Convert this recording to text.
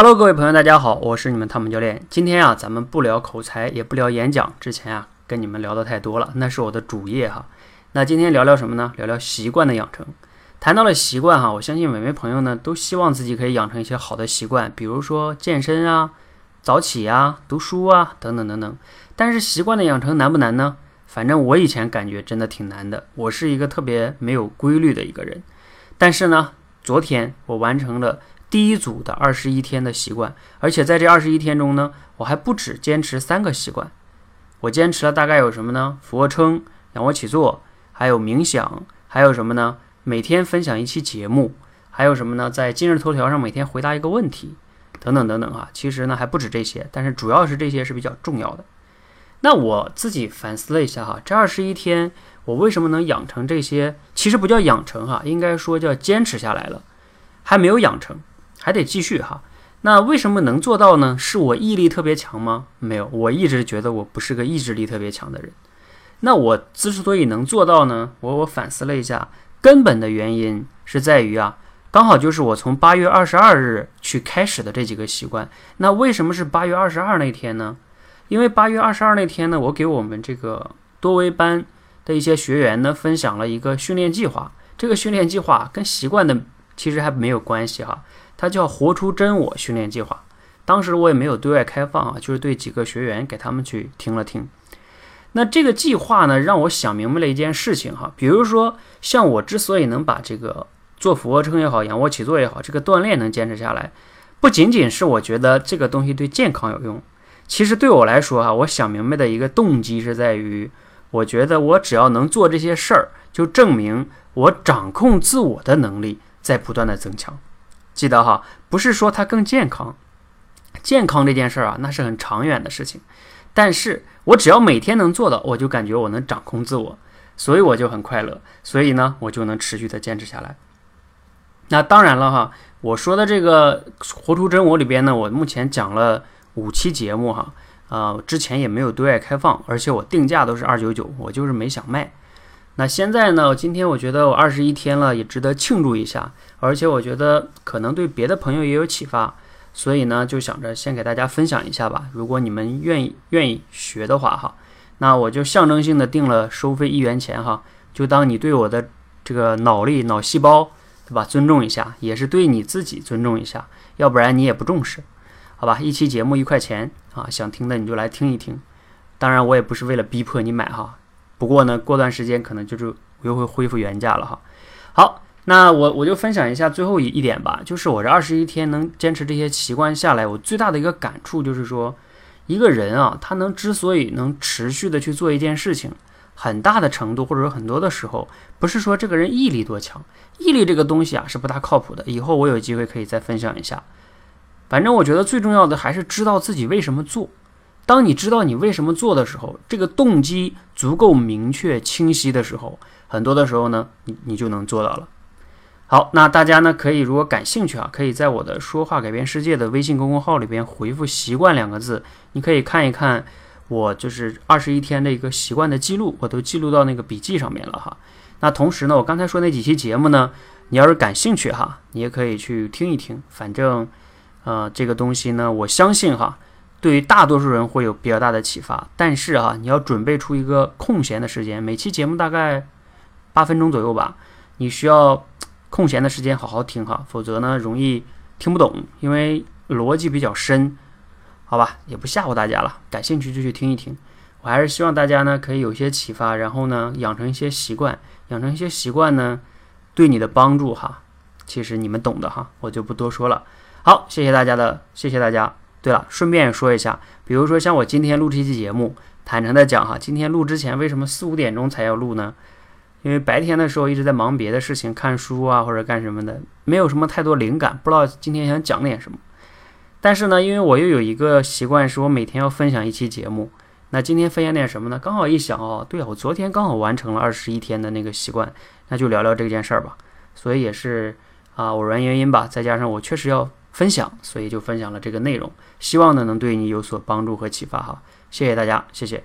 Hello，各位朋友，大家好，我是你们汤姆教练。今天啊，咱们不聊口才，也不聊演讲。之前啊，跟你们聊的太多了，那是我的主业哈。那今天聊聊什么呢？聊聊习惯的养成。谈到了习惯哈，我相信每位朋友呢，都希望自己可以养成一些好的习惯，比如说健身啊、早起啊、读书啊等等等等。但是习惯的养成难不难呢？反正我以前感觉真的挺难的。我是一个特别没有规律的一个人。但是呢，昨天我完成了。第一组的二十一天的习惯，而且在这二十一天中呢，我还不止坚持三个习惯，我坚持了大概有什么呢？俯卧撑、仰卧起坐，还有冥想，还有什么呢？每天分享一期节目，还有什么呢？在今日头条上每天回答一个问题，等等等等啊。其实呢还不止这些，但是主要是这些是比较重要的。那我自己反思了一下哈，这二十一天我为什么能养成这些？其实不叫养成哈，应该说叫坚持下来了，还没有养成。还得继续哈，那为什么能做到呢？是我毅力特别强吗？没有，我一直觉得我不是个意志力特别强的人。那我之所以能做到呢？我我反思了一下，根本的原因是在于啊，刚好就是我从八月二十二日去开始的这几个习惯。那为什么是八月二十二那天呢？因为八月二十二那天呢，我给我们这个多维班的一些学员呢分享了一个训练计划。这个训练计划跟习惯的其实还没有关系哈。它叫“活出真我”训练计划，当时我也没有对外开放啊，就是对几个学员给他们去听了听。那这个计划呢，让我想明白了一件事情哈，比如说像我之所以能把这个做俯卧撑也好，仰卧起坐也好，这个锻炼能坚持下来，不仅仅是我觉得这个东西对健康有用，其实对我来说哈，我想明白的一个动机是在于，我觉得我只要能做这些事儿，就证明我掌控自我的能力在不断的增强。记得哈，不是说它更健康，健康这件事儿啊，那是很长远的事情。但是我只要每天能做到，我就感觉我能掌控自我，所以我就很快乐。所以呢，我就能持续的坚持下来。那当然了哈，我说的这个活出真我里边呢，我目前讲了五期节目哈，呃，之前也没有对外开放，而且我定价都是二九九，我就是没想卖。那现在呢？今天我觉得我二十一天了，也值得庆祝一下，而且我觉得可能对别的朋友也有启发，所以呢，就想着先给大家分享一下吧。如果你们愿意愿意学的话，哈，那我就象征性的定了收费一元钱，哈，就当你对我的这个脑力、脑细胞，对吧？尊重一下，也是对你自己尊重一下，要不然你也不重视，好吧？一期节目一块钱啊，想听的你就来听一听，当然我也不是为了逼迫你买，哈。不过呢，过段时间可能就是又会恢复原价了哈。好，那我我就分享一下最后一一点吧，就是我这二十一天能坚持这些习惯下来，我最大的一个感触就是说，一个人啊，他能之所以能持续的去做一件事情，很大的程度或者说很多的时候，不是说这个人毅力多强，毅力这个东西啊是不大靠谱的。以后我有机会可以再分享一下。反正我觉得最重要的还是知道自己为什么做。当你知道你为什么做的时候，这个动机足够明确清晰的时候，很多的时候呢，你你就能做到了。好，那大家呢可以如果感兴趣啊，可以在我的说话改变世界的微信公众号里边回复“习惯”两个字，你可以看一看我就是二十一天的一个习惯的记录，我都记录到那个笔记上面了哈。那同时呢，我刚才说那几期节目呢，你要是感兴趣哈，你也可以去听一听。反正，呃，这个东西呢，我相信哈。对于大多数人会有比较大的启发，但是啊，你要准备出一个空闲的时间，每期节目大概八分钟左右吧，你需要空闲的时间好好听哈，否则呢容易听不懂，因为逻辑比较深，好吧，也不吓唬大家了，感兴趣就去听一听。我还是希望大家呢可以有些启发，然后呢养成一些习惯，养成一些习惯呢对你的帮助哈，其实你们懂的哈，我就不多说了。好，谢谢大家的，谢谢大家。对了，顺便说一下，比如说像我今天录这期节目，坦诚的讲哈，今天录之前为什么四五点钟才要录呢？因为白天的时候一直在忙别的事情，看书啊或者干什么的，没有什么太多灵感，不知道今天想讲点什么。但是呢，因为我又有一个习惯，是我每天要分享一期节目。那今天分享点什么呢？刚好一想哦，对啊，我昨天刚好完成了二十一天的那个习惯，那就聊聊这件事儿吧。所以也是啊偶然原因吧，再加上我确实要。分享，所以就分享了这个内容，希望呢能对你有所帮助和启发哈，谢谢大家，谢谢。